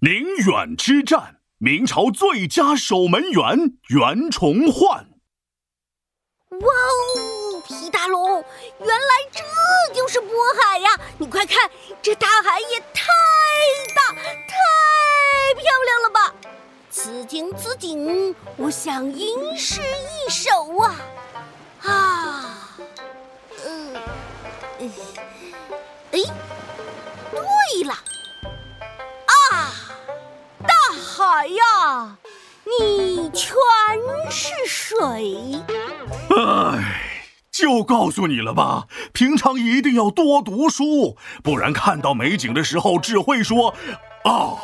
宁远之战，明朝最佳守门员袁崇焕。哇哦，皮大龙，原来这就是渤海呀！你快看，这大海也太大、太漂亮了吧！此景此景，我想吟诗一首啊！啊，嗯，哎，对了。你全是水。唉，就告诉你了吧，平常一定要多读书，不然看到美景的时候只会说啊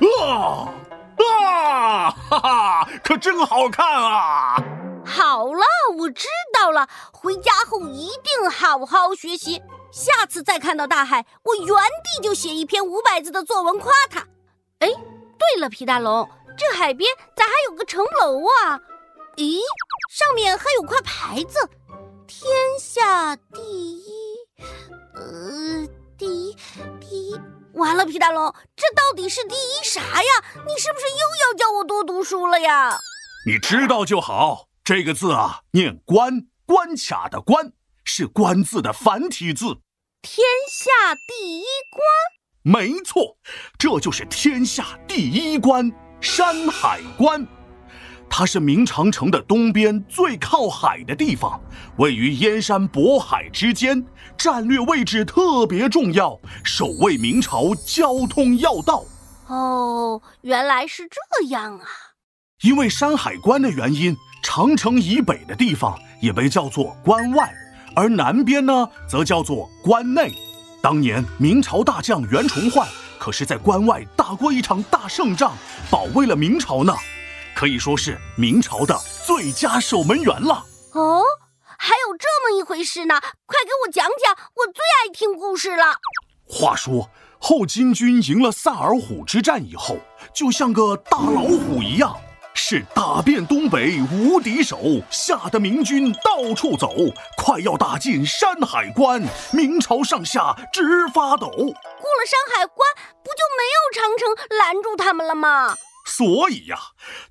啊啊！哈哈，可真好看啊！好了，我知道了，回家后一定好好学习。下次再看到大海，我原地就写一篇五百字的作文夸他。哎。对了，皮大龙，这海边咋还有个城楼啊？咦，上面还有块牌子，“天下第一”，呃，第一，第一。完了，皮大龙，这到底是第一啥呀？你是不是又要叫我多读书了呀？你知道就好。这个字啊，念“关”，关卡的“关”，是“关”字的繁体字。天下第一关。没错，这就是天下第一关——山海关。它是明长城的东边最靠海的地方，位于燕山渤海之间，战略位置特别重要，守卫明朝交通要道。哦，原来是这样啊！因为山海关的原因，长城以北的地方也被叫做关外，而南边呢，则叫做关内。当年明朝大将袁崇焕可是在关外打过一场大胜仗，保卫了明朝呢，可以说是明朝的最佳守门员了。哦，还有这么一回事呢，快给我讲讲，我最爱听故事了。话说后金军赢了萨尔浒之战以后，就像个大老虎一样。是打遍东北无敌手，吓得明军到处走，快要打进山海关，明朝上下直发抖。过了山海关，不就没有长城拦住他们了吗？所以呀，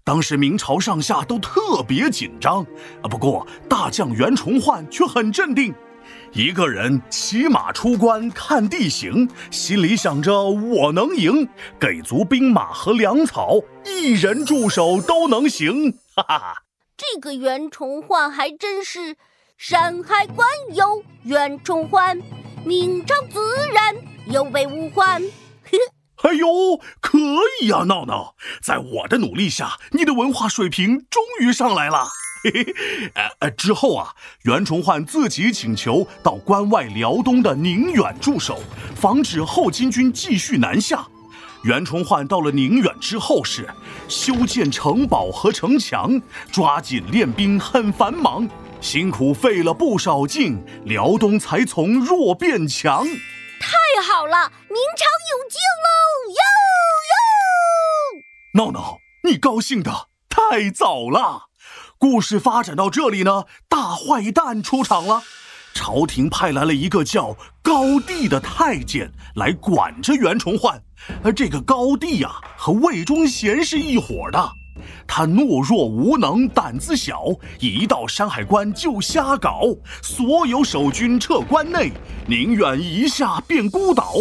当时明朝上下都特别紧张啊。不过大将袁崇焕却很镇定。一个人骑马出关看地形，心里想着我能赢，给足兵马和粮草，一人驻守都能行。哈哈，这个袁崇焕还真是山海关有袁崇焕，明朝自然有备无患。哎呦，可以呀，闹闹，在我的努力下，你的文化水平终于上来了。嘿 嘿，呃呃，之后啊，袁崇焕自己请求到关外辽东的宁远驻守，防止后金军继续南下。袁崇焕到了宁远之后是修建城堡和城墙，抓紧练兵很繁忙，辛苦费了不少劲，辽东才从弱变强。太好了，明朝有救喽！哟哟，闹闹，你高兴的太早了。故事发展到这里呢，大坏蛋出场了。朝廷派来了一个叫高帝的太监来管着袁崇焕。而这个高帝呀，和魏忠贤是一伙的。他懦弱无能，胆子小，一到山海关就瞎搞，所有守军撤关内，宁远一下便孤岛。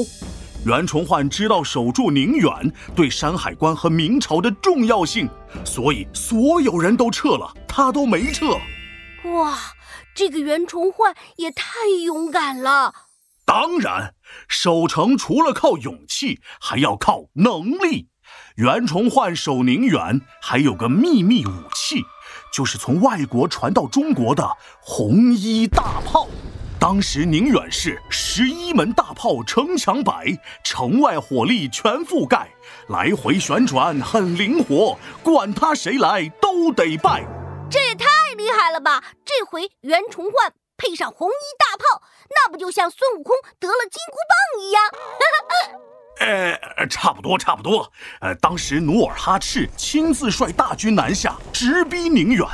袁崇焕知道守住宁远对山海关和明朝的重要性，所以所有人都撤了，他都没撤。哇，这个袁崇焕也太勇敢了！当然，守城除了靠勇气，还要靠能力。袁崇焕守宁远还有个秘密武器，就是从外国传到中国的红衣大炮。当时宁远市十一门大炮，城墙摆，城外火力全覆盖，来回旋转很灵活，管他谁来都得败。这也太厉害了吧！这回袁崇焕配上红衣大炮，那不就像孙悟空得了金箍棒一样？呃，差不多，差不多。呃，当时努尔哈赤亲自率大军南下，直逼宁远。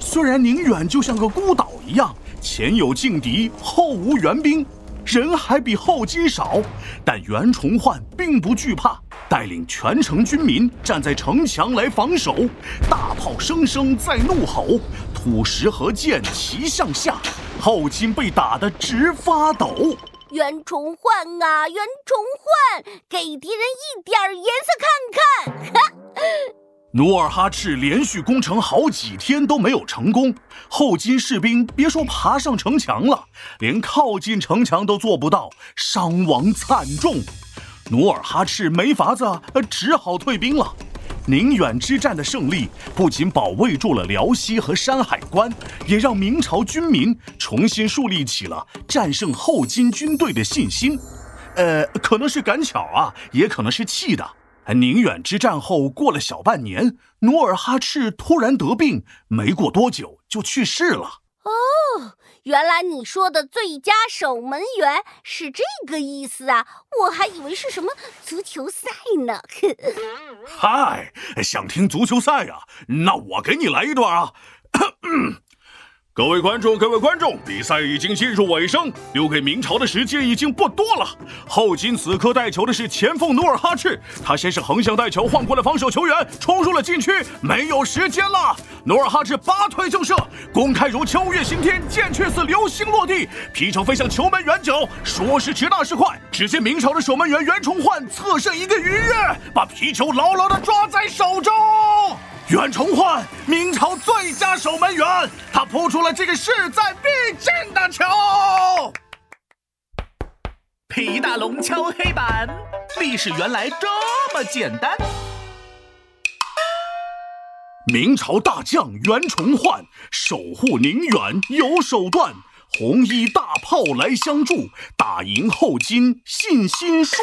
虽然宁远就像个孤岛一样。前有劲敌，后无援兵，人还比后金少，但袁崇焕并不惧怕。带领全城军民站在城墙来防守，大炮声声在怒吼，土石和箭齐向下，后金被打得直发抖。袁崇焕啊，袁崇焕，给敌人一点颜色看看！努尔哈赤连续攻城好几天都没有成功，后金士兵别说爬上城墙了，连靠近城墙都做不到，伤亡惨重。努尔哈赤没法子，只好退兵了。宁远之战的胜利不仅保卫住了辽西和山海关，也让明朝军民重新树立起了战胜后金军队的信心。呃，可能是赶巧啊，也可能是气的。宁远之战后，过了小半年，努尔哈赤突然得病，没过多久就去世了。哦，原来你说的最佳守门员是这个意思啊！我还以为是什么足球赛呢。嗨，想听足球赛呀？那我给你来一段啊。各位观众，各位观众，比赛已经进入尾声，留给明朝的时间已经不多了。后金此刻带球的是前锋努尔哈赤，他先是横向带球晃过了防守球员，冲入了禁区，没有时间了。努尔哈赤拔腿就射，公开如秋月刑天，箭却似流星落地，皮球飞向球门远角。说时迟，那时快，只见明朝的守门员袁崇焕侧身一个鱼跃，把皮球牢牢地抓在手中。袁崇焕，明朝最佳守门员，他扑出了这个势在必进的球。皮大龙敲黑板，历史原来这么简单。明朝大将袁崇焕守护宁远有手段，红衣大炮来相助，打赢后金信心树。